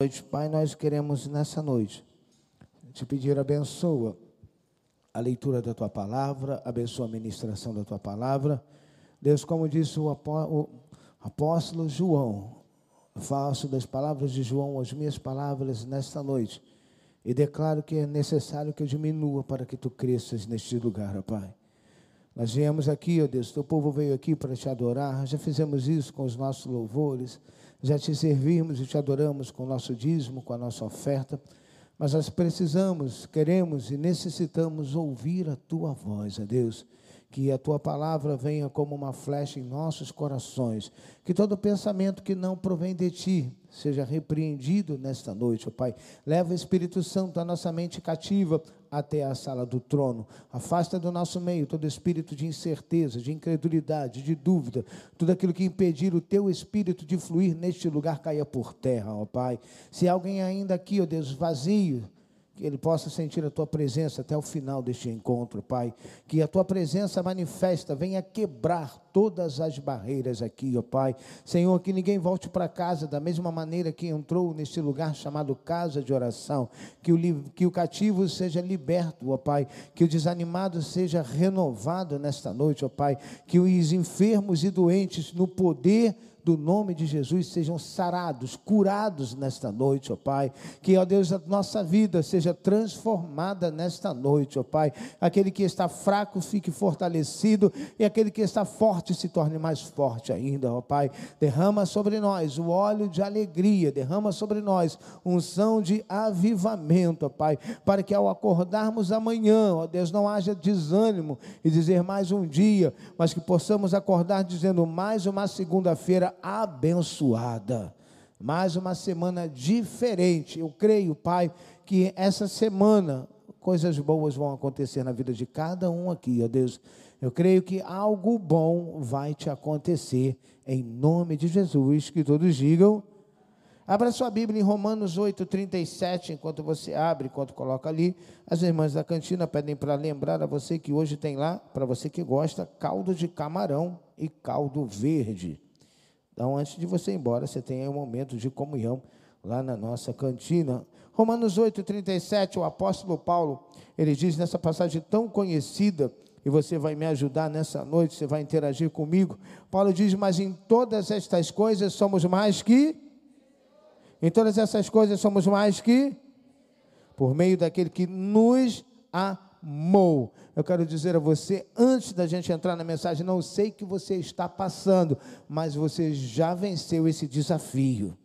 noite, Pai, nós queremos nessa noite te pedir abençoa a leitura da tua palavra, abençoa a ministração da tua palavra. Deus, como disse o apóstolo João, faço das palavras de João as minhas palavras nesta noite e declaro que é necessário que eu diminua para que tu cresças neste lugar, ó Pai. Nós viemos aqui, ó Deus, teu povo veio aqui para te adorar, já fizemos isso com os nossos louvores já te servimos e te adoramos com o nosso dízimo, com a nossa oferta, mas nós precisamos, queremos e necessitamos ouvir a tua voz, a Deus. Que a tua palavra venha como uma flecha em nossos corações. Que todo pensamento que não provém de ti seja repreendido nesta noite, ó Pai. Leva o Espírito Santo a nossa mente cativa até a sala do trono. Afasta do nosso meio todo espírito de incerteza, de incredulidade, de dúvida, tudo aquilo que impedir o teu espírito de fluir neste lugar caia por terra, ó Pai. Se alguém ainda aqui, ó Deus, vazio, que ele possa sentir a tua presença até o final deste encontro, Pai. Que a tua presença manifesta, venha quebrar todas as barreiras aqui, ó Pai. Senhor, que ninguém volte para casa da mesma maneira que entrou neste lugar chamado casa de oração. Que o, que o cativo seja liberto, ó Pai. Que o desanimado seja renovado nesta noite, ó Pai. Que os enfermos e doentes, no poder do nome de Jesus sejam sarados, curados nesta noite, ó Pai. Que, ó Deus, a nossa vida seja transformada nesta noite, ó Pai. Aquele que está fraco fique fortalecido e aquele que está forte se torne mais forte ainda, ó Pai. Derrama sobre nós o óleo de alegria, derrama sobre nós unção de avivamento, ó Pai, para que ao acordarmos amanhã, ó Deus, não haja desânimo e dizer mais um dia, mas que possamos acordar dizendo mais uma segunda-feira abençoada. Mais uma semana diferente. Eu creio, Pai, que essa semana coisas boas vão acontecer na vida de cada um aqui, ó Deus. Eu creio que algo bom vai te acontecer em nome de Jesus. Que todos digam. Abra sua Bíblia em Romanos 8, 37, enquanto você abre, enquanto coloca ali. As irmãs da cantina pedem para lembrar a você que hoje tem lá, para você que gosta, caldo de camarão e caldo verde. Então, antes de você ir embora, você tem um momento de comunhão lá na nossa cantina. Romanos 8, 37, o apóstolo Paulo, ele diz nessa passagem tão conhecida, e você vai me ajudar nessa noite, você vai interagir comigo. Paulo diz: Mas em todas estas coisas somos mais que. Em todas essas coisas somos mais que. Por meio daquele que nos amou amou. Eu quero dizer a você, antes da gente entrar na mensagem, não sei que você está passando, mas você já venceu esse desafio.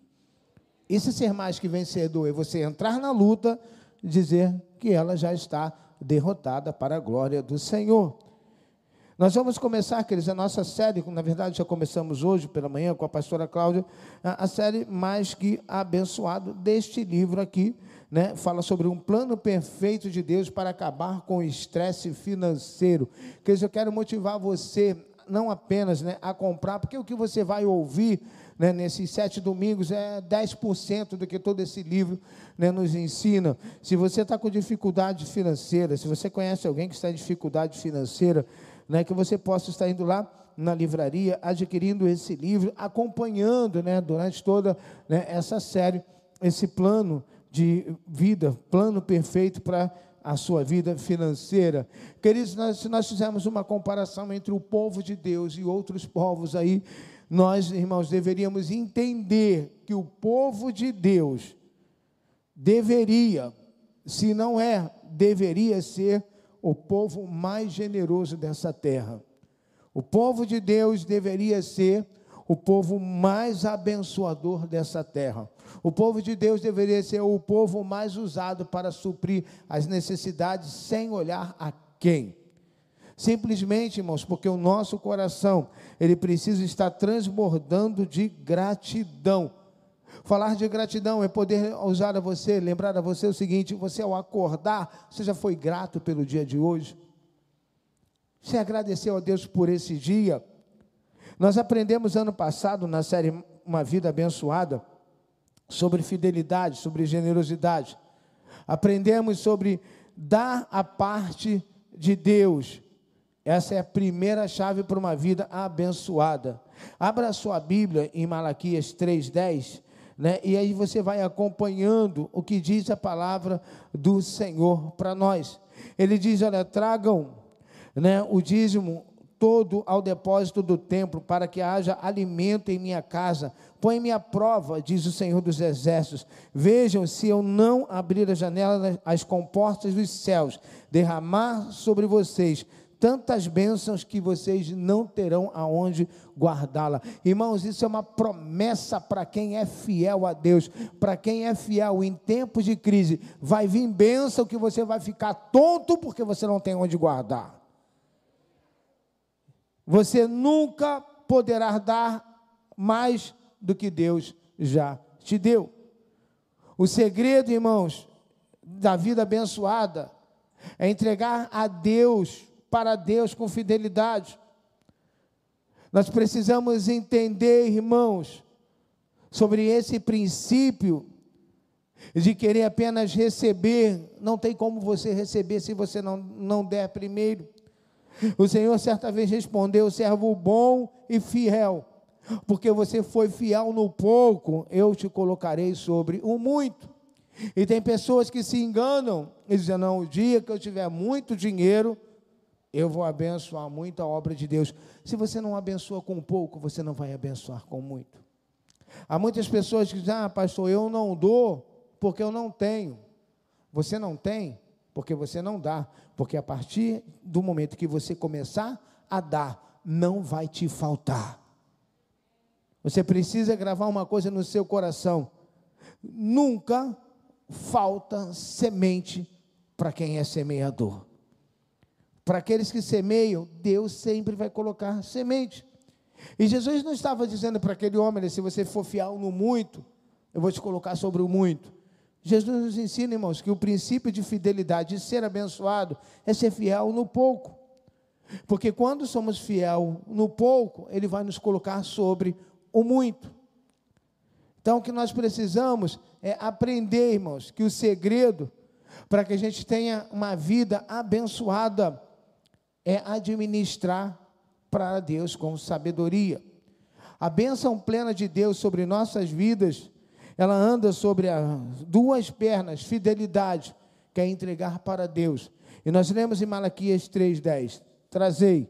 É ser mais que vencedor, é você entrar na luta e dizer que ela já está derrotada para a glória do Senhor. Nós vamos começar, queridos, a nossa série, na verdade já começamos hoje pela manhã com a pastora Cláudia, a série Mais que Abençoado deste livro aqui, né, fala sobre um plano perfeito de Deus para acabar com o estresse financeiro. Dizer, eu quero motivar você não apenas né, a comprar, porque o que você vai ouvir né, nesses sete domingos é 10% do que todo esse livro né, nos ensina. Se você está com dificuldade financeira, se você conhece alguém que está em dificuldade financeira, né, que você possa estar indo lá na livraria, adquirindo esse livro, acompanhando né, durante toda né, essa série, esse plano de vida, plano perfeito para a sua vida financeira. Queridos, nós, se nós fizermos uma comparação entre o povo de Deus e outros povos aí, nós, irmãos, deveríamos entender que o povo de Deus deveria, se não é, deveria ser o povo mais generoso dessa terra. O povo de Deus deveria ser o povo mais abençoador dessa terra. O povo de Deus deveria ser o povo mais usado para suprir as necessidades sem olhar a quem. Simplesmente, irmãos, porque o nosso coração, ele precisa estar transbordando de gratidão. Falar de gratidão é poder usar a você, lembrar a você o seguinte: você ao acordar, você já foi grato pelo dia de hoje? Você agradeceu a Deus por esse dia? Nós aprendemos ano passado na série Uma Vida Abençoada sobre fidelidade, sobre generosidade. Aprendemos sobre dar a parte de Deus. Essa é a primeira chave para uma vida abençoada. Abra a sua Bíblia em Malaquias 3:10. Né? E aí você vai acompanhando o que diz a palavra do Senhor para nós. Ele diz: olha, tragam né, o dízimo todo ao depósito do templo, para que haja alimento em minha casa. Põe-me à prova, diz o Senhor dos Exércitos. Vejam se eu não abrir as janelas, as comportas dos céus, derramar sobre vocês tantas bênçãos que vocês não terão aonde guardá-la. Irmãos, isso é uma promessa para quem é fiel a Deus, para quem é fiel em tempos de crise. Vai vir bênção que você vai ficar tonto porque você não tem onde guardar. Você nunca poderá dar mais do que Deus já te deu. O segredo, irmãos, da vida abençoada é entregar a Deus, para Deus com fidelidade. Nós precisamos entender, irmãos, sobre esse princípio de querer apenas receber. Não tem como você receber se você não, não der primeiro. O Senhor certa vez respondeu: servo bom e fiel, porque você foi fiel no pouco, eu te colocarei sobre o muito. E tem pessoas que se enganam e dizem: não, o dia que eu tiver muito dinheiro, eu vou abençoar muito a obra de Deus. Se você não abençoa com pouco, você não vai abençoar com muito. Há muitas pessoas que dizem: ah, pastor, eu não dou porque eu não tenho. Você não tem porque você não dá. Porque a partir do momento que você começar a dar, não vai te faltar. Você precisa gravar uma coisa no seu coração: nunca falta semente para quem é semeador. Para aqueles que semeiam, Deus sempre vai colocar semente. E Jesus não estava dizendo para aquele homem: se você for fiel no muito, eu vou te colocar sobre o muito. Jesus nos ensina, irmãos, que o princípio de fidelidade, de ser abençoado, é ser fiel no pouco. Porque quando somos fiel no pouco, Ele vai nos colocar sobre o muito. Então, o que nós precisamos é aprender, irmãos, que o segredo para que a gente tenha uma vida abençoada é administrar para Deus com sabedoria. A bênção plena de Deus sobre nossas vidas ela anda sobre as duas pernas, fidelidade, que é entregar para Deus. E nós lemos em Malaquias 3,10: Trazei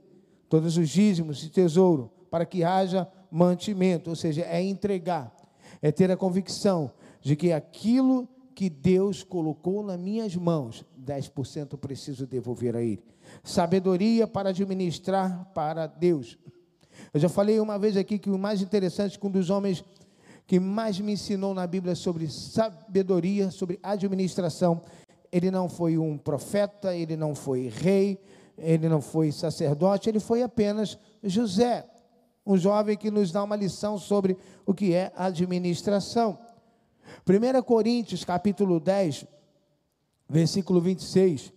todos os dízimos e tesouro, para que haja mantimento, ou seja, é entregar, é ter a convicção de que aquilo que Deus colocou nas minhas mãos, 10% preciso devolver a Ele. Sabedoria para administrar para Deus. Eu já falei uma vez aqui que o mais interessante que um dos homens que mais me ensinou na Bíblia sobre sabedoria, sobre administração. Ele não foi um profeta, ele não foi rei, ele não foi sacerdote, ele foi apenas José, um jovem que nos dá uma lição sobre o que é administração. 1 Coríntios, capítulo 10, versículo 26.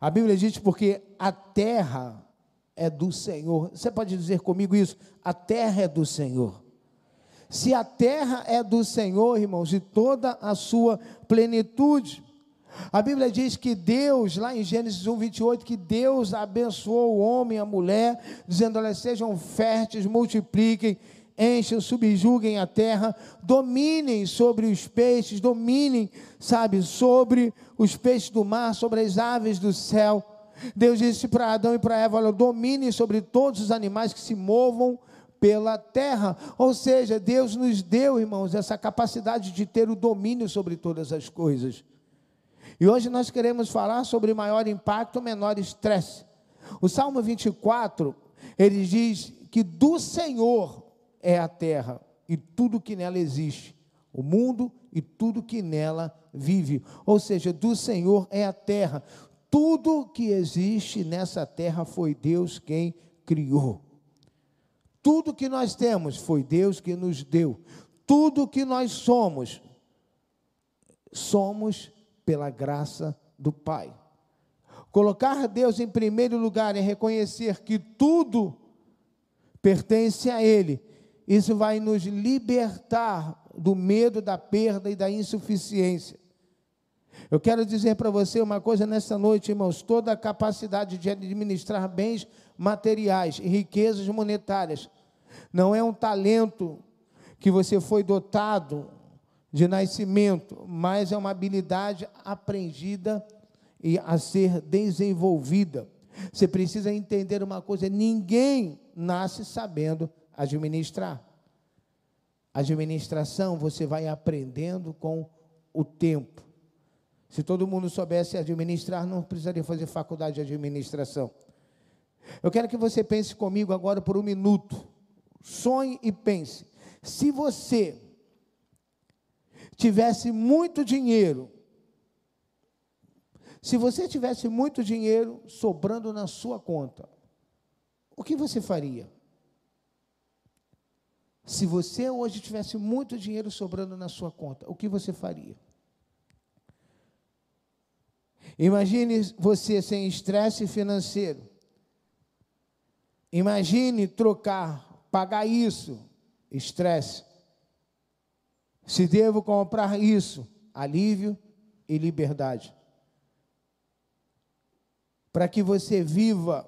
A Bíblia diz: Porque a terra é do Senhor. Você pode dizer comigo isso? A terra é do Senhor. Se a terra é do Senhor, irmãos, e toda a sua plenitude. A Bíblia diz que Deus, lá em Gênesis 1, 28, que Deus abençoou o homem e a mulher, dizendo: elas sejam férteis, multipliquem, enchem, subjuguem a terra, dominem sobre os peixes, dominem, sabe, sobre os peixes do mar, sobre as aves do céu. Deus disse para Adão e para Eva: olha, dominem sobre todos os animais que se movam pela terra. Ou seja, Deus nos deu, irmãos, essa capacidade de ter o domínio sobre todas as coisas. E hoje nós queremos falar sobre maior impacto, menor estresse. O Salmo 24, ele diz que do Senhor é a terra e tudo que nela existe, o mundo e tudo que nela vive. Ou seja, do Senhor é a terra. Tudo que existe nessa terra foi Deus quem criou. Tudo que nós temos foi Deus que nos deu. Tudo que nós somos, somos pela graça do Pai. Colocar Deus em primeiro lugar e reconhecer que tudo pertence a Ele, isso vai nos libertar do medo da perda e da insuficiência. Eu quero dizer para você uma coisa nessa noite, irmãos: toda a capacidade de administrar bens materiais e riquezas monetárias não é um talento que você foi dotado de nascimento, mas é uma habilidade aprendida e a ser desenvolvida. Você precisa entender uma coisa: ninguém nasce sabendo administrar. Administração você vai aprendendo com o tempo. Se todo mundo soubesse administrar, não precisaria fazer faculdade de administração. Eu quero que você pense comigo agora por um minuto. Sonhe e pense. Se você tivesse muito dinheiro, se você tivesse muito dinheiro sobrando na sua conta, o que você faria? Se você hoje tivesse muito dinheiro sobrando na sua conta, o que você faria? Imagine você sem estresse financeiro. Imagine trocar, pagar isso, estresse. Se devo comprar isso, alívio e liberdade. Para que você viva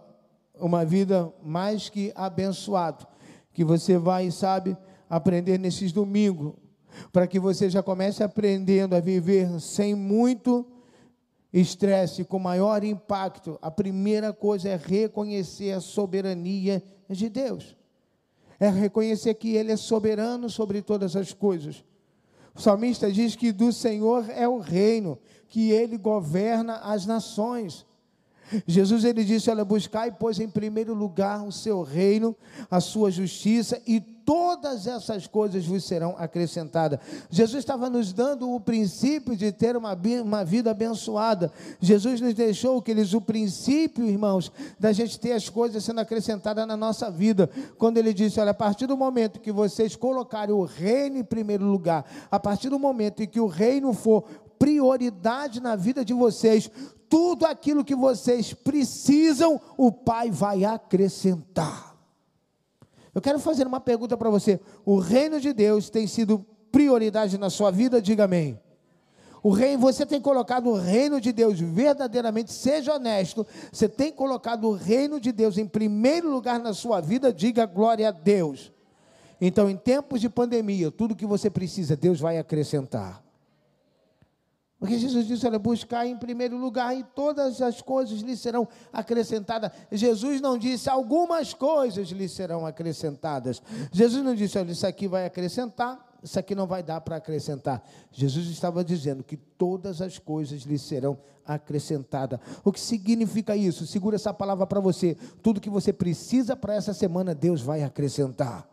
uma vida mais que abençoada, que você vai, sabe, aprender nesses domingos, para que você já comece aprendendo a viver sem muito estresse, com maior impacto. A primeira coisa é reconhecer a soberania de Deus. É reconhecer que Ele é soberano sobre todas as coisas. O salmista diz que do Senhor é o reino, que ele governa as nações. Jesus ele disse: Olha, buscai, pois, em primeiro lugar o seu reino, a sua justiça, e todas essas coisas vos serão acrescentadas. Jesus estava nos dando o princípio de ter uma, uma vida abençoada. Jesus nos deixou, queridos, o princípio, irmãos, da gente ter as coisas sendo acrescentadas na nossa vida. Quando ele disse: Olha, a partir do momento que vocês colocarem o reino em primeiro lugar, a partir do momento em que o reino for prioridade na vida de vocês, tudo aquilo que vocês precisam, o Pai vai acrescentar. Eu quero fazer uma pergunta para você: o reino de Deus tem sido prioridade na sua vida? Diga amém. O reino, você tem colocado o reino de Deus verdadeiramente, seja honesto, você tem colocado o reino de Deus em primeiro lugar na sua vida, diga glória a Deus. Então, em tempos de pandemia, tudo que você precisa, Deus vai acrescentar. Porque Jesus disse: olha, buscar em primeiro lugar e todas as coisas lhe serão acrescentadas. Jesus não disse algumas coisas lhe serão acrescentadas. Jesus não disse: olha, isso aqui vai acrescentar, isso aqui não vai dar para acrescentar. Jesus estava dizendo que todas as coisas lhe serão acrescentadas. O que significa isso? Segura essa palavra para você. Tudo que você precisa para essa semana, Deus vai acrescentar.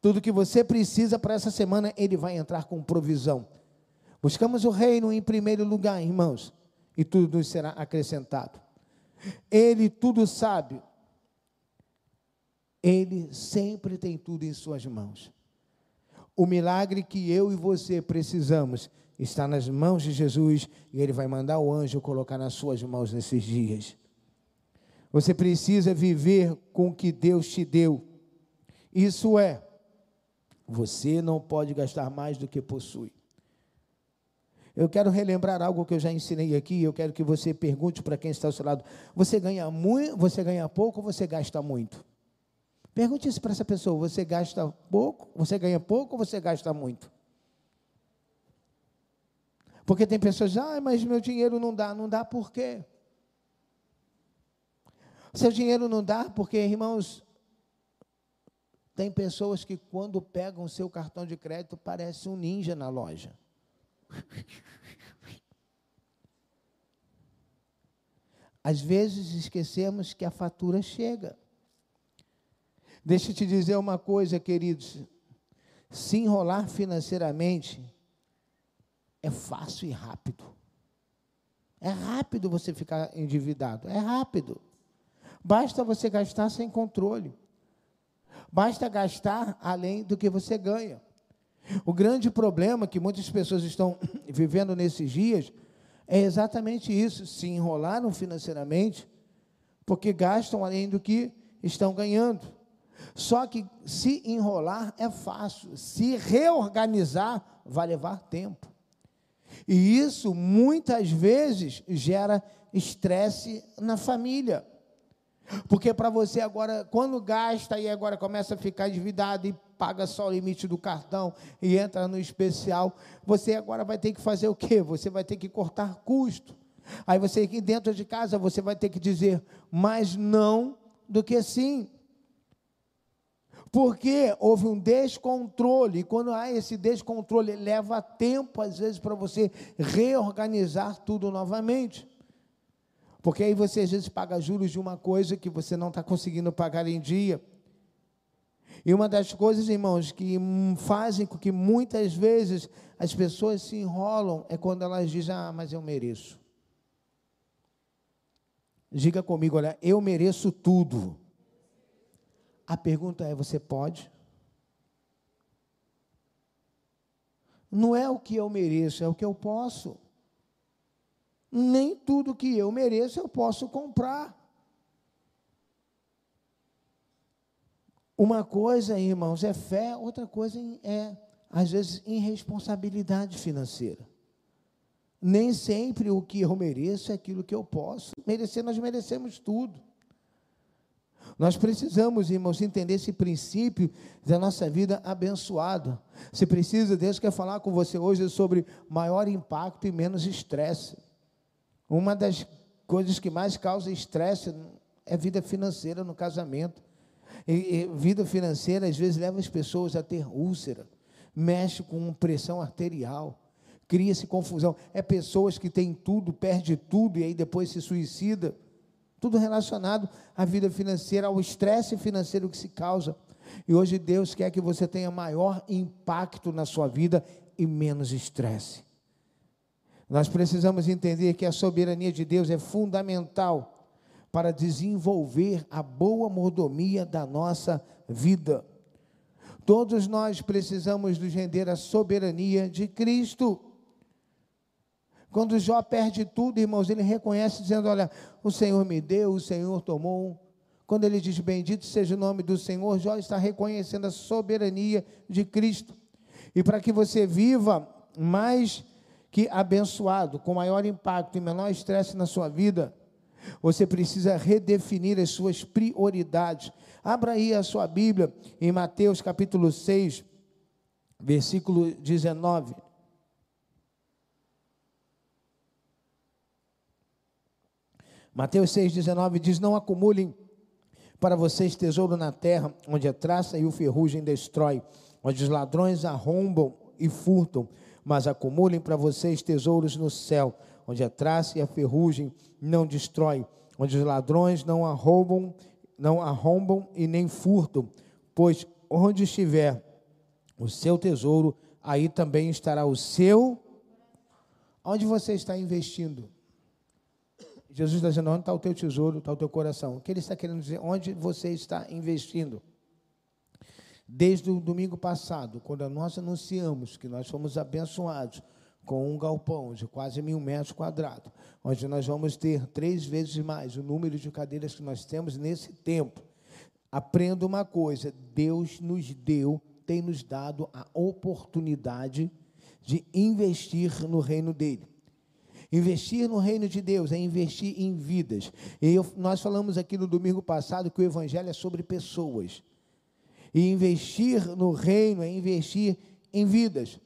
Tudo que você precisa para essa semana, Ele vai entrar com provisão. Buscamos o reino em primeiro lugar, irmãos, e tudo nos será acrescentado. Ele tudo sabe. Ele sempre tem tudo em suas mãos. O milagre que eu e você precisamos está nas mãos de Jesus e ele vai mandar o anjo colocar nas suas mãos nesses dias. Você precisa viver com o que Deus te deu. Isso é, você não pode gastar mais do que possui. Eu quero relembrar algo que eu já ensinei aqui, eu quero que você pergunte para quem está ao seu lado: você ganha muito, você ganha pouco ou você gasta muito? Pergunte isso para essa pessoa: você gasta pouco, você ganha pouco ou você gasta muito? Porque tem pessoas, ah, mas meu dinheiro não dá, não dá por quê? Seu dinheiro não dá porque, irmãos, tem pessoas que quando pegam seu cartão de crédito parece um ninja na loja. Às vezes esquecemos que a fatura chega. Deixa eu te dizer uma coisa, queridos. Se enrolar financeiramente é fácil e rápido. É rápido você ficar endividado, é rápido. Basta você gastar sem controle. Basta gastar além do que você ganha. O grande problema que muitas pessoas estão vivendo nesses dias é exatamente isso: se enrolaram financeiramente, porque gastam além do que estão ganhando. Só que se enrolar é fácil, se reorganizar vai levar tempo. E isso muitas vezes gera estresse na família. Porque para você agora, quando gasta e agora começa a ficar endividado e paga só o limite do cartão e entra no especial. Você agora vai ter que fazer o quê? Você vai ter que cortar custo. Aí você aqui dentro de casa, você vai ter que dizer mais não do que sim. Porque houve um descontrole, e quando há esse descontrole, leva tempo, às vezes, para você reorganizar tudo novamente. Porque aí você, às vezes, paga juros de uma coisa que você não está conseguindo pagar em dia. E uma das coisas, irmãos, que fazem com que muitas vezes as pessoas se enrolam é quando elas dizem: Ah, mas eu mereço. Diga comigo, olha, eu mereço tudo. A pergunta é: você pode? Não é o que eu mereço, é o que eu posso. Nem tudo que eu mereço eu posso comprar. Uma coisa, irmãos, é fé, outra coisa é, às vezes, irresponsabilidade financeira. Nem sempre o que eu mereço é aquilo que eu posso. Merecer, nós merecemos tudo. Nós precisamos, irmãos, entender esse princípio da nossa vida abençoada. Se precisa, Deus quer falar com você hoje sobre maior impacto e menos estresse. Uma das coisas que mais causa estresse é vida financeira no casamento. E, e, vida financeira às vezes leva as pessoas a ter úlcera, mexe com pressão arterial, cria-se confusão. É pessoas que têm tudo, perde tudo e aí depois se suicida. Tudo relacionado à vida financeira, ao estresse financeiro que se causa. E hoje Deus quer que você tenha maior impacto na sua vida e menos estresse. Nós precisamos entender que a soberania de Deus é fundamental para desenvolver a boa mordomia da nossa vida. Todos nós precisamos nos render à soberania de Cristo. Quando Jó perde tudo, irmãos, ele reconhece dizendo: Olha, o Senhor me deu, o Senhor tomou. Quando ele diz: Bendito seja o nome do Senhor, Jó está reconhecendo a soberania de Cristo. E para que você viva mais que abençoado, com maior impacto e menor estresse na sua vida, você precisa redefinir as suas prioridades. Abra aí a sua Bíblia em Mateus capítulo 6, versículo 19. Mateus 6,19 diz: Não acumulem para vocês tesouro na terra, onde a traça e o ferrugem destrói, onde os ladrões arrombam e furtam, mas acumulem para vocês tesouros no céu, onde a traça e a ferrugem não destrói, onde os ladrões não arrombam, não arrombam e nem furtam, pois onde estiver o seu tesouro, aí também estará o seu. Onde você está investindo? Jesus está dizendo: onde está o teu tesouro, está o teu coração. O que ele está querendo dizer? Onde você está investindo? Desde o domingo passado, quando nós anunciamos que nós fomos abençoados com um galpão de quase mil metros quadrados, onde nós vamos ter três vezes mais o número de cadeiras que nós temos nesse tempo. Aprenda uma coisa: Deus nos deu, tem nos dado a oportunidade de investir no reino dele. Investir no reino de Deus é investir em vidas. E eu, nós falamos aqui no domingo passado que o Evangelho é sobre pessoas. E investir no reino é investir em vidas.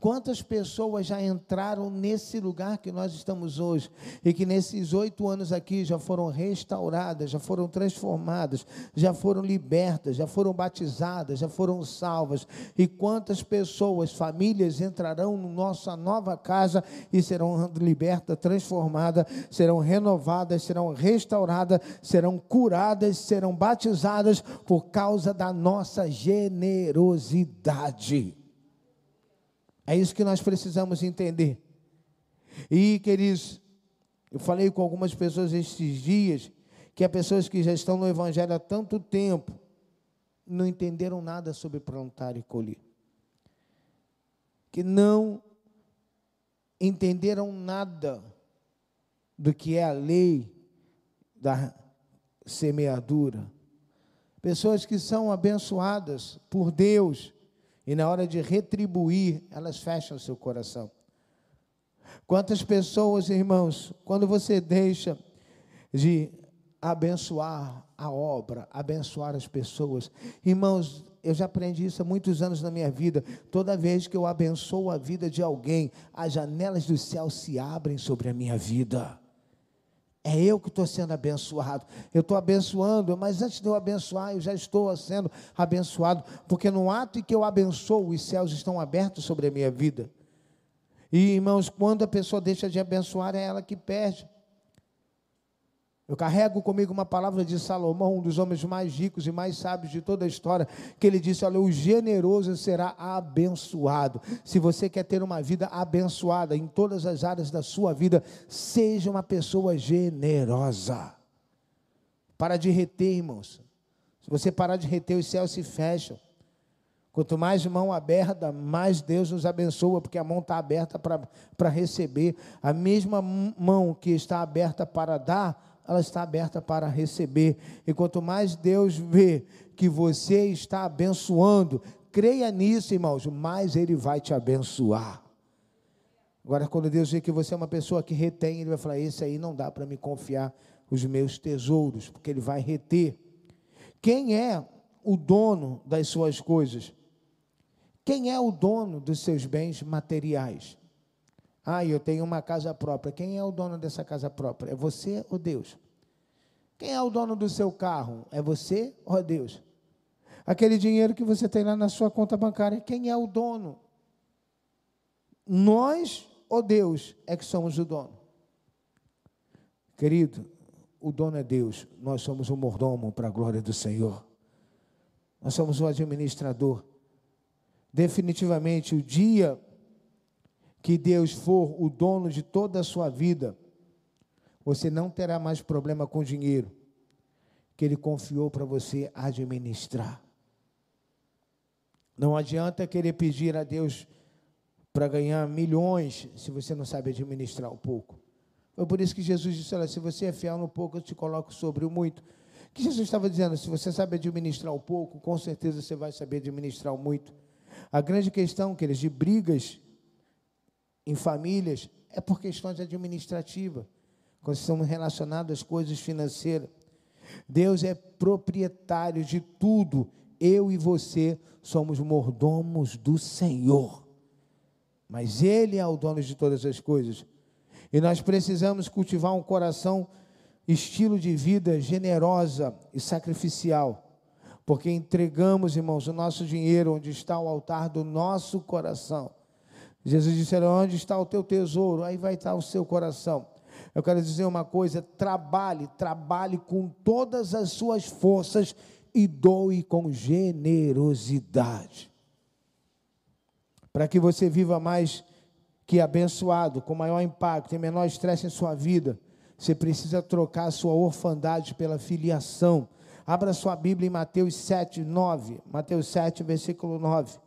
Quantas pessoas já entraram nesse lugar que nós estamos hoje e que nesses oito anos aqui já foram restauradas, já foram transformadas, já foram libertas, já foram batizadas, já foram salvas? E quantas pessoas, famílias entrarão na nossa nova casa e serão libertas, transformadas, serão renovadas, serão restauradas, serão curadas, serão batizadas por causa da nossa generosidade? É isso que nós precisamos entender. E, queridos, eu falei com algumas pessoas estes dias que há pessoas que já estão no Evangelho há tanto tempo, não entenderam nada sobre plantar e colher. Que não entenderam nada do que é a lei da semeadura. Pessoas que são abençoadas por Deus, e na hora de retribuir, elas fecham seu coração. Quantas pessoas, irmãos, quando você deixa de abençoar a obra, abençoar as pessoas, irmãos, eu já aprendi isso há muitos anos na minha vida. Toda vez que eu abençoo a vida de alguém, as janelas do céu se abrem sobre a minha vida. É eu que estou sendo abençoado. Eu estou abençoando, mas antes de eu abençoar, eu já estou sendo abençoado, porque no ato em que eu abençoo, os céus estão abertos sobre a minha vida. E irmãos, quando a pessoa deixa de abençoar, é ela que perde. Eu carrego comigo uma palavra de Salomão, um dos homens mais ricos e mais sábios de toda a história, que ele disse: Olha, o generoso será abençoado. Se você quer ter uma vida abençoada em todas as áreas da sua vida, seja uma pessoa generosa. Para de reter, irmãos. Se você parar de reter, os céus se fecham. Quanto mais mão aberta, mais Deus nos abençoa, porque a mão está aberta para receber. A mesma mão que está aberta para dar, ela está aberta para receber. E quanto mais Deus vê que você está abençoando, creia nisso, irmãos, mais Ele vai te abençoar. Agora, quando Deus vê que você é uma pessoa que retém, Ele vai falar: Esse aí não dá para me confiar os meus tesouros, porque Ele vai reter. Quem é o dono das suas coisas? Quem é o dono dos seus bens materiais? Ah, eu tenho uma casa própria. Quem é o dono dessa casa própria? É você ou Deus? Quem é o dono do seu carro? É você ou Deus? Aquele dinheiro que você tem lá na sua conta bancária, quem é o dono? Nós ou Deus é que somos o dono? Querido, o dono é Deus, nós somos o mordomo para a glória do Senhor. Nós somos o administrador. Definitivamente, o dia que Deus for o dono de toda a sua vida, você não terá mais problema com dinheiro que Ele confiou para você administrar. Não adianta querer pedir a Deus para ganhar milhões se você não sabe administrar um pouco. Foi por isso que Jesus disse: Olha, se você é fiel no pouco, eu te coloco sobre o muito. Que Jesus estava dizendo? Se você sabe administrar o pouco, com certeza você vai saber administrar o muito. A grande questão, queridos, de brigas em famílias é por questões administrativas, quando estamos relacionados às coisas financeiras. Deus é proprietário de tudo. Eu e você somos mordomos do Senhor. Mas Ele é o dono de todas as coisas. E nós precisamos cultivar um coração, estilo de vida generosa e sacrificial. Porque entregamos, irmãos, o nosso dinheiro onde está o altar do nosso coração. Jesus disse: Onde está o teu tesouro? Aí vai estar o seu coração. Eu quero dizer uma coisa: trabalhe, trabalhe com todas as suas forças e doe com generosidade. Para que você viva mais que abençoado, com maior impacto e menor estresse em sua vida, você precisa trocar a sua orfandade pela filiação. Abra sua Bíblia em Mateus 7, 9. Mateus 7, versículo 9.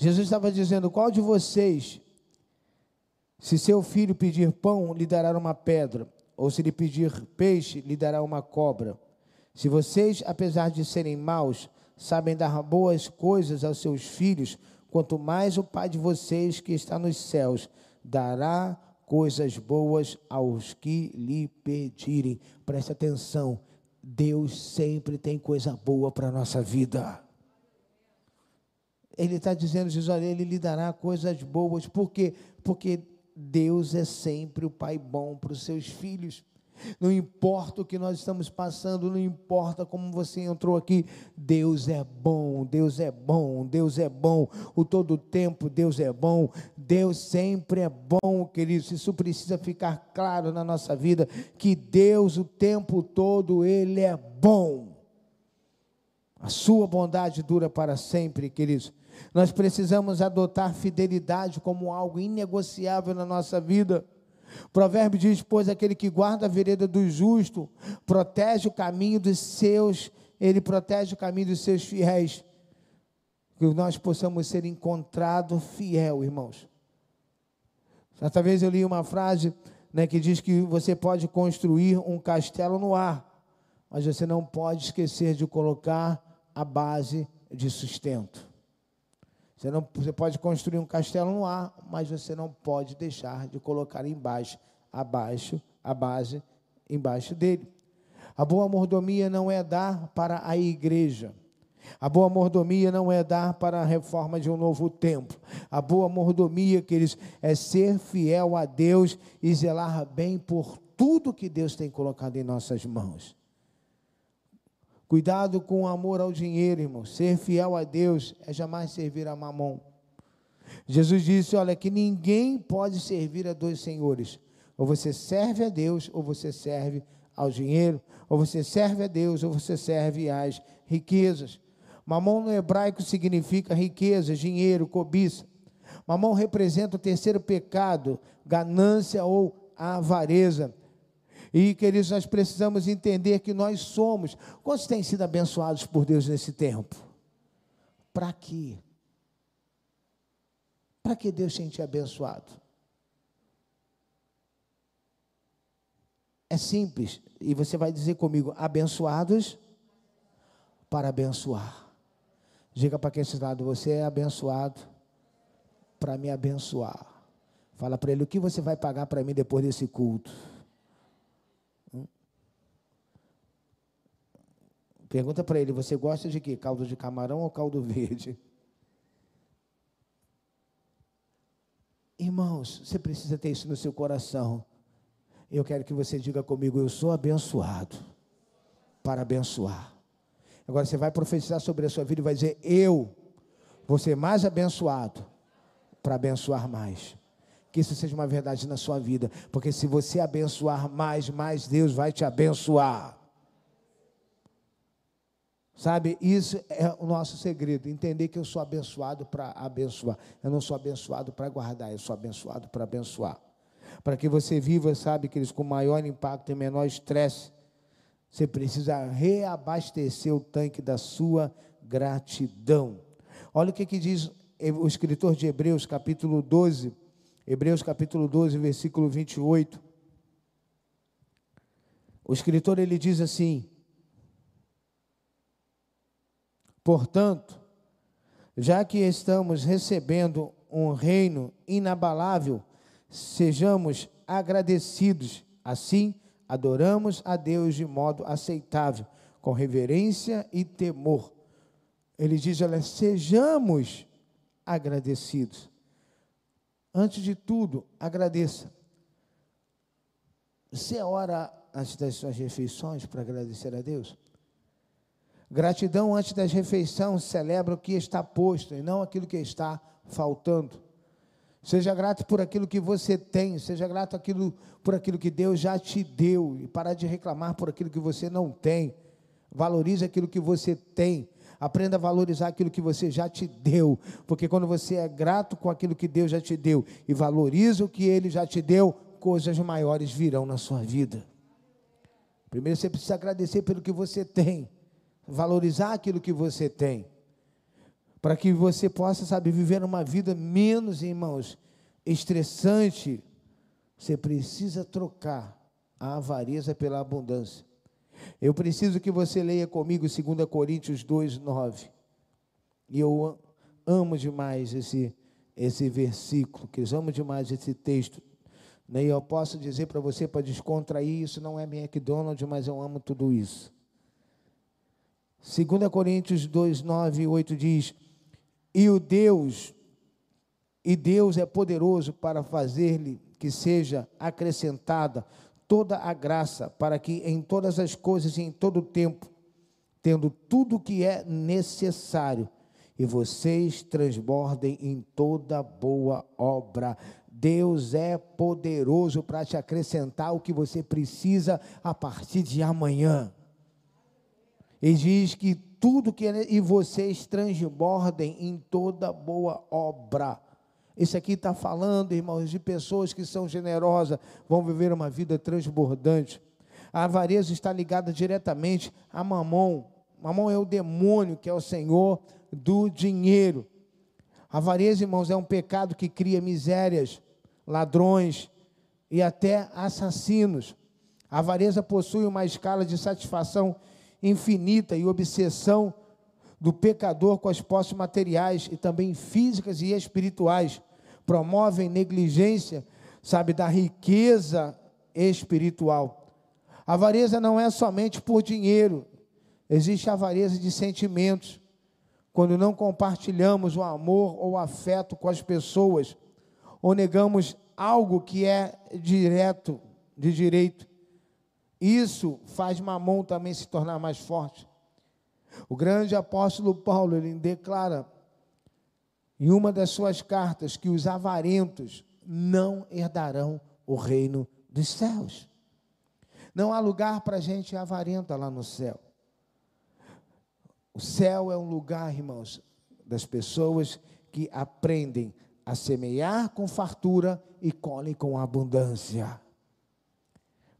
Jesus estava dizendo: qual de vocês, se seu filho pedir pão, lhe dará uma pedra, ou se lhe pedir peixe, lhe dará uma cobra? Se vocês, apesar de serem maus, sabem dar boas coisas aos seus filhos, quanto mais o Pai de vocês que está nos céus dará coisas boas aos que lhe pedirem. Preste atenção, Deus sempre tem coisa boa para a nossa vida. Ele está dizendo, diz, olha, ele lhe dará coisas boas. Por quê? Porque Deus é sempre o Pai bom para os seus filhos. Não importa o que nós estamos passando, não importa como você entrou aqui, Deus é bom, Deus é bom, Deus é bom, o todo tempo Deus é bom, Deus sempre é bom, queridos. Isso precisa ficar claro na nossa vida que Deus o tempo todo ele é bom. A sua bondade dura para sempre, queridos. Nós precisamos adotar fidelidade como algo inegociável na nossa vida. Provérbio diz: Pois aquele que guarda a vereda do justo protege o caminho dos seus, ele protege o caminho dos seus fiéis. Que nós possamos ser encontrado fiel, irmãos. Certa vez eu li uma frase né, que diz que você pode construir um castelo no ar, mas você não pode esquecer de colocar a base de sustento. Você, não, você pode construir um castelo no ar, mas você não pode deixar de colocar embaixo, abaixo, a base embaixo dele. A boa mordomia não é dar para a igreja. A boa mordomia não é dar para a reforma de um novo templo. A boa mordomia, queridos, é ser fiel a Deus e zelar bem por tudo que Deus tem colocado em nossas mãos. Cuidado com o amor ao dinheiro, irmão. Ser fiel a Deus é jamais servir a mamão. Jesus disse: Olha, que ninguém pode servir a dois senhores. Ou você serve a Deus, ou você serve ao dinheiro. Ou você serve a Deus, ou você serve às riquezas. Mamão no hebraico significa riqueza, dinheiro, cobiça. Mamão representa o terceiro pecado, ganância ou avareza. E, queridos, nós precisamos entender que nós somos. Quantos têm sido abençoados por Deus nesse tempo? Para quê? Para que Deus tenha te abençoado? É simples. E você vai dizer comigo: abençoados para abençoar. Diga para quem está lado: você é abençoado para me abençoar. Fala para ele: o que você vai pagar para mim depois desse culto? Pergunta para ele: você gosta de quê? Caldo de camarão ou caldo verde? Irmãos, você precisa ter isso no seu coração. Eu quero que você diga comigo: eu sou abençoado para abençoar. Agora você vai profetizar sobre a sua vida e vai dizer: eu vou ser mais abençoado para abençoar mais. Que isso seja uma verdade na sua vida, porque se você abençoar mais, mais Deus vai te abençoar. Sabe, isso é o nosso segredo, entender que eu sou abençoado para abençoar. Eu não sou abençoado para guardar, eu sou abençoado para abençoar. Para que você viva, sabe, que eles com maior impacto e menor estresse, você precisa reabastecer o tanque da sua gratidão. Olha o que, que diz o escritor de Hebreus, capítulo 12, Hebreus capítulo 12, versículo 28. O escritor ele diz assim: Portanto, já que estamos recebendo um reino inabalável, sejamos agradecidos. Assim, adoramos a Deus de modo aceitável, com reverência e temor. Ele diz: olha, sejamos agradecidos. Antes de tudo, agradeça. Você ora antes das suas refeições para agradecer a Deus? Gratidão antes das refeições celebra o que está posto e não aquilo que está faltando. Seja grato por aquilo que você tem, seja grato aquilo, por aquilo que Deus já te deu e parar de reclamar por aquilo que você não tem. Valorize aquilo que você tem. Aprenda a valorizar aquilo que você já te deu, porque quando você é grato com aquilo que Deus já te deu e valoriza o que ele já te deu, coisas maiores virão na sua vida. Primeiro você precisa agradecer pelo que você tem valorizar aquilo que você tem, para que você possa, sabe, viver uma vida menos, irmãos, estressante. Você precisa trocar a avareza pela abundância. Eu preciso que você leia comigo 2 Coríntios 2, 9. E eu amo demais esse, esse versículo, que eu amo demais esse texto. E eu posso dizer para você, para descontrair, isso não é McDonald's, mas eu amo tudo isso. 2 Coríntios 2, 9 e 8 diz: E o Deus, e Deus é poderoso para fazer-lhe que seja acrescentada toda a graça, para que em todas as coisas e em todo o tempo, tendo tudo o que é necessário, e vocês transbordem em toda boa obra. Deus é poderoso para te acrescentar o que você precisa a partir de amanhã. Ele diz que tudo que é, e vocês transbordem em toda boa obra. Esse aqui está falando, irmãos, de pessoas que são generosas, vão viver uma vida transbordante. A avareza está ligada diretamente a mamão. Mamão é o demônio, que é o senhor do dinheiro. A avareza, irmãos, é um pecado que cria misérias, ladrões e até assassinos. A avareza possui uma escala de satisfação infinita e obsessão do pecador com as posses materiais e também físicas e espirituais, promovem negligência, sabe, da riqueza espiritual. A avareza não é somente por dinheiro, existe avareza de sentimentos. Quando não compartilhamos o amor ou o afeto com as pessoas, ou negamos algo que é direto, de direito, isso faz mamão também se tornar mais forte. O grande apóstolo Paulo, ele declara em uma das suas cartas que os avarentos não herdarão o reino dos céus. Não há lugar para gente avarenta lá no céu. O céu é um lugar, irmãos, das pessoas que aprendem a semear com fartura e colhem com abundância.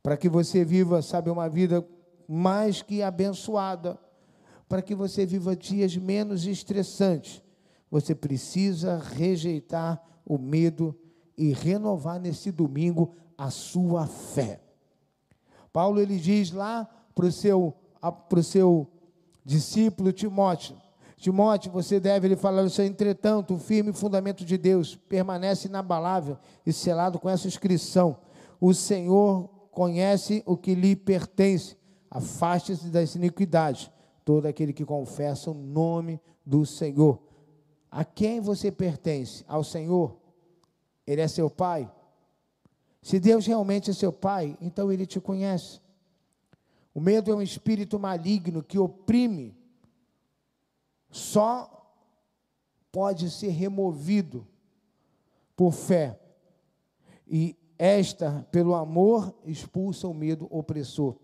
Para que você viva, sabe, uma vida mais que abençoada, para que você viva dias menos estressantes, você precisa rejeitar o medo e renovar nesse domingo a sua fé. Paulo ele diz lá para o seu, pro seu discípulo Timóteo: Timóteo, você deve, ele falar isso, entretanto, o firme fundamento de Deus permanece inabalável e selado com essa inscrição: O Senhor conhece o que lhe pertence, afaste-se das iniquidades, todo aquele que confessa o nome do Senhor. A quem você pertence? Ao Senhor? Ele é seu pai? Se Deus realmente é seu pai, então ele te conhece. O medo é um espírito maligno que oprime, só pode ser removido por fé. E esta, pelo amor, expulsa o medo opressor.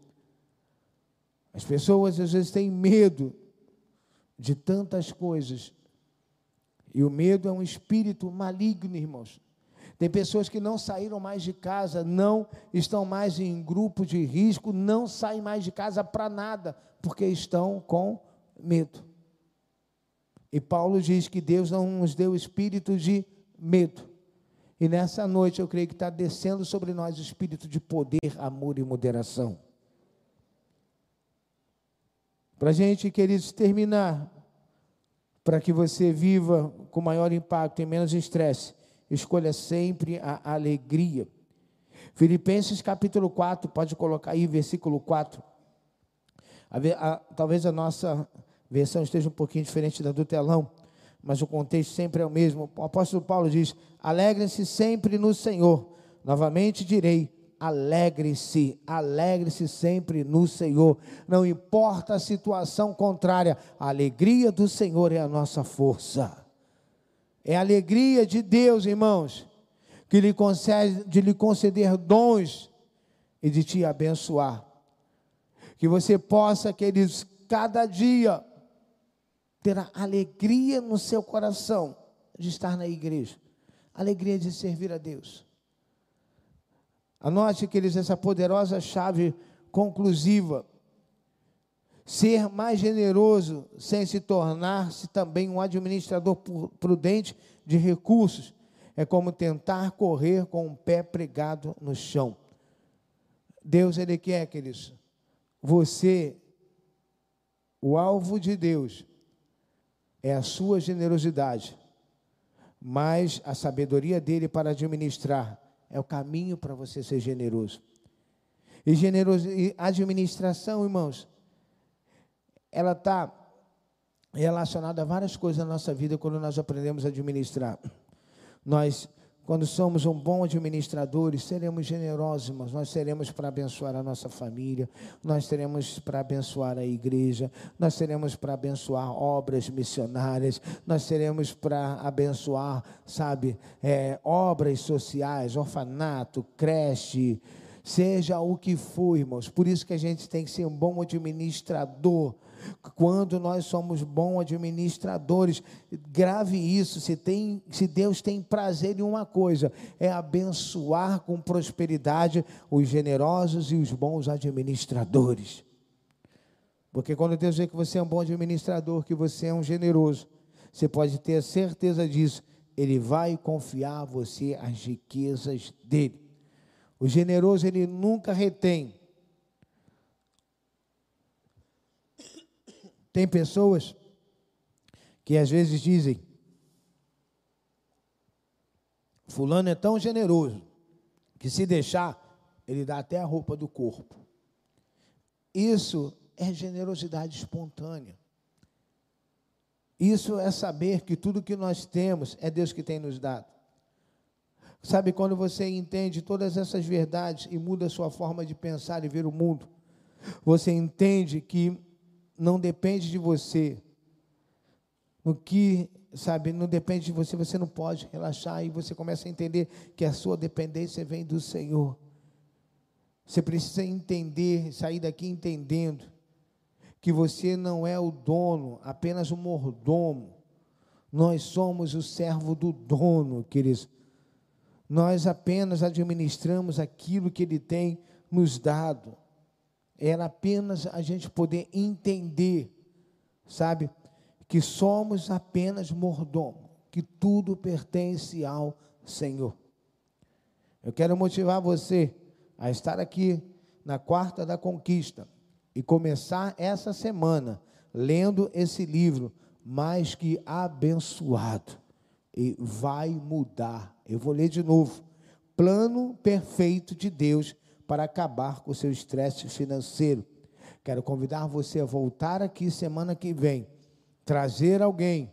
As pessoas às vezes têm medo de tantas coisas. E o medo é um espírito maligno, irmãos. Tem pessoas que não saíram mais de casa, não estão mais em grupo de risco, não saem mais de casa para nada, porque estão com medo. E Paulo diz que Deus não nos deu espírito de medo. E nessa noite eu creio que está descendo sobre nós o espírito de poder, amor e moderação. Para a gente, queridos, terminar, para que você viva com maior impacto e menos estresse, escolha sempre a alegria. Filipenses capítulo 4, pode colocar aí, versículo 4. A, a, talvez a nossa versão esteja um pouquinho diferente da do telão, mas o contexto sempre é o mesmo. O apóstolo Paulo diz: Alegrem-se sempre no Senhor. Novamente direi: alegre-se, alegre-se sempre no Senhor. Não importa a situação contrária, a alegria do Senhor é a nossa força. É a alegria de Deus, irmãos, que lhe concede, de lhe conceder dons e de te abençoar. Que você possa, queridos, cada dia ter a alegria no seu coração de estar na igreja, alegria de servir a Deus. Anote, queridos, essa poderosa chave conclusiva Ser mais generoso sem se tornar-se também um administrador prudente de recursos é como tentar correr com o pé pregado no chão. Deus, Ele quer, queridos, você, o alvo de Deus, é a sua generosidade, mas a sabedoria dele para administrar é o caminho para você ser generoso. E, generoso, e administração, irmãos, ela está relacionada a várias coisas na nossa vida quando nós aprendemos a administrar. Nós, quando somos um bom administradores, seremos generosos, mas nós seremos para abençoar a nossa família, nós seremos para abençoar a igreja, nós seremos para abençoar obras missionárias, nós seremos para abençoar, sabe, é, obras sociais, orfanato, creche, seja o que for, irmãos. Por isso que a gente tem que ser um bom administrador quando nós somos bons administradores, grave isso. Se, tem, se Deus tem prazer em uma coisa, é abençoar com prosperidade os generosos e os bons administradores. Porque quando Deus vê que você é um bom administrador, que você é um generoso, você pode ter certeza disso. Ele vai confiar a você as riquezas dele. O generoso, ele nunca retém Tem pessoas que às vezes dizem: Fulano é tão generoso que se deixar, ele dá até a roupa do corpo. Isso é generosidade espontânea. Isso é saber que tudo que nós temos é Deus que tem nos dado. Sabe quando você entende todas essas verdades e muda a sua forma de pensar e ver o mundo? Você entende que não depende de você. No que, sabe, não depende de você, você não pode relaxar e você começa a entender que a sua dependência vem do Senhor. Você precisa entender, sair daqui entendendo que você não é o dono, apenas o mordomo. Nós somos o servo do dono, queridos. Nós apenas administramos aquilo que ele tem nos dado. Era apenas a gente poder entender, sabe, que somos apenas mordomo, que tudo pertence ao Senhor. Eu quero motivar você a estar aqui na quarta da conquista e começar essa semana lendo esse livro, mais que abençoado. E vai mudar. Eu vou ler de novo. Plano perfeito de Deus para acabar com o seu estresse financeiro. Quero convidar você a voltar aqui semana que vem, trazer alguém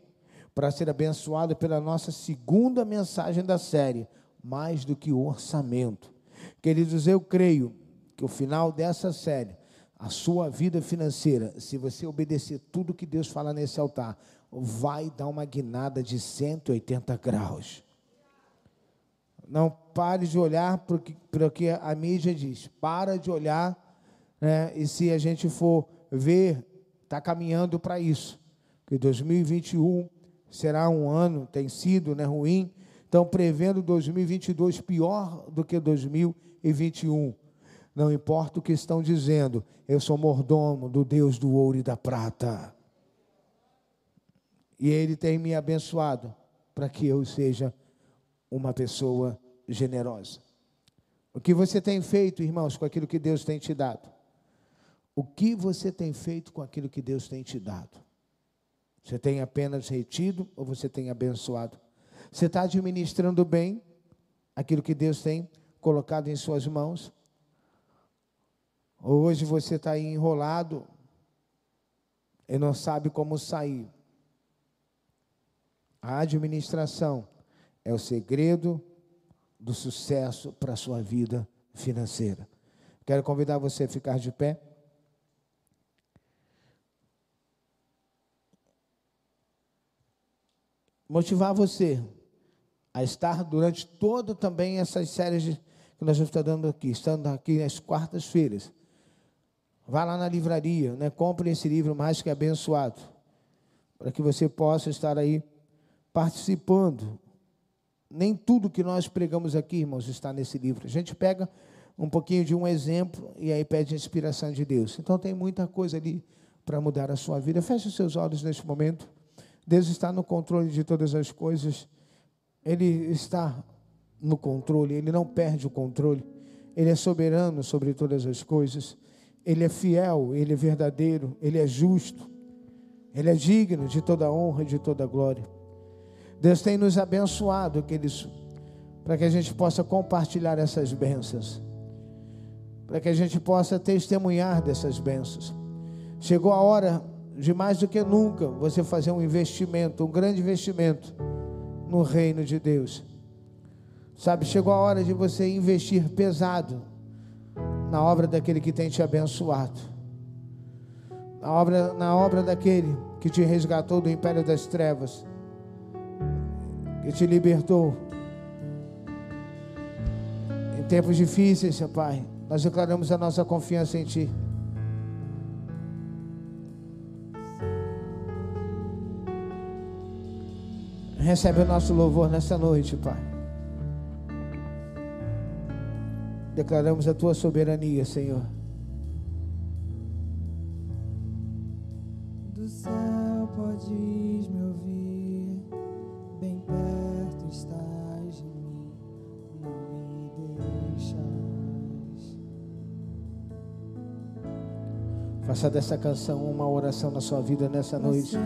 para ser abençoado pela nossa segunda mensagem da série, mais do que o orçamento. Queridos, eu creio que o final dessa série a sua vida financeira, se você obedecer tudo que Deus fala nesse altar, vai dar uma guinada de 180 graus. Não pare de olhar para o que a mídia diz. Para de olhar, né, e se a gente for ver, está caminhando para isso. Que 2021 será um ano, tem sido né, ruim. Estão prevendo 2022 pior do que 2021. Não importa o que estão dizendo, eu sou mordomo do Deus do ouro e da prata. E Ele tem me abençoado para que eu seja uma pessoa generosa. O que você tem feito, irmãos, com aquilo que Deus tem te dado? O que você tem feito com aquilo que Deus tem te dado? Você tem apenas retido ou você tem abençoado? Você está administrando bem aquilo que Deus tem colocado em suas mãos? Hoje você está enrolado e não sabe como sair. A administração é o segredo do sucesso para a sua vida financeira. Quero convidar você a ficar de pé. Motivar você a estar durante todo também essas séries que nós estamos dando aqui, estando aqui nas quartas-feiras Vá lá na livraria, né? compre esse livro mais que abençoado, para que você possa estar aí participando. Nem tudo que nós pregamos aqui, irmãos, está nesse livro. A gente pega um pouquinho de um exemplo e aí pede a inspiração de Deus. Então tem muita coisa ali para mudar a sua vida. Feche os seus olhos neste momento. Deus está no controle de todas as coisas. Ele está no controle, ele não perde o controle. Ele é soberano sobre todas as coisas. Ele é fiel, Ele é verdadeiro, Ele é justo, Ele é digno de toda honra e de toda glória. Deus tem nos abençoado, queridos, para que a gente possa compartilhar essas bênçãos, para que a gente possa testemunhar dessas bênçãos. Chegou a hora de mais do que nunca você fazer um investimento, um grande investimento no reino de Deus. Sabe, chegou a hora de você investir pesado na obra daquele que tem te abençoado, na obra, na obra daquele que te resgatou do império das trevas, que te libertou. Em tempos difíceis, seu Pai, nós declaramos a nossa confiança em Ti. Recebe o nosso louvor nessa noite, Pai. Declaramos a tua soberania, Senhor. Dessa canção uma oração na sua vida nessa noite.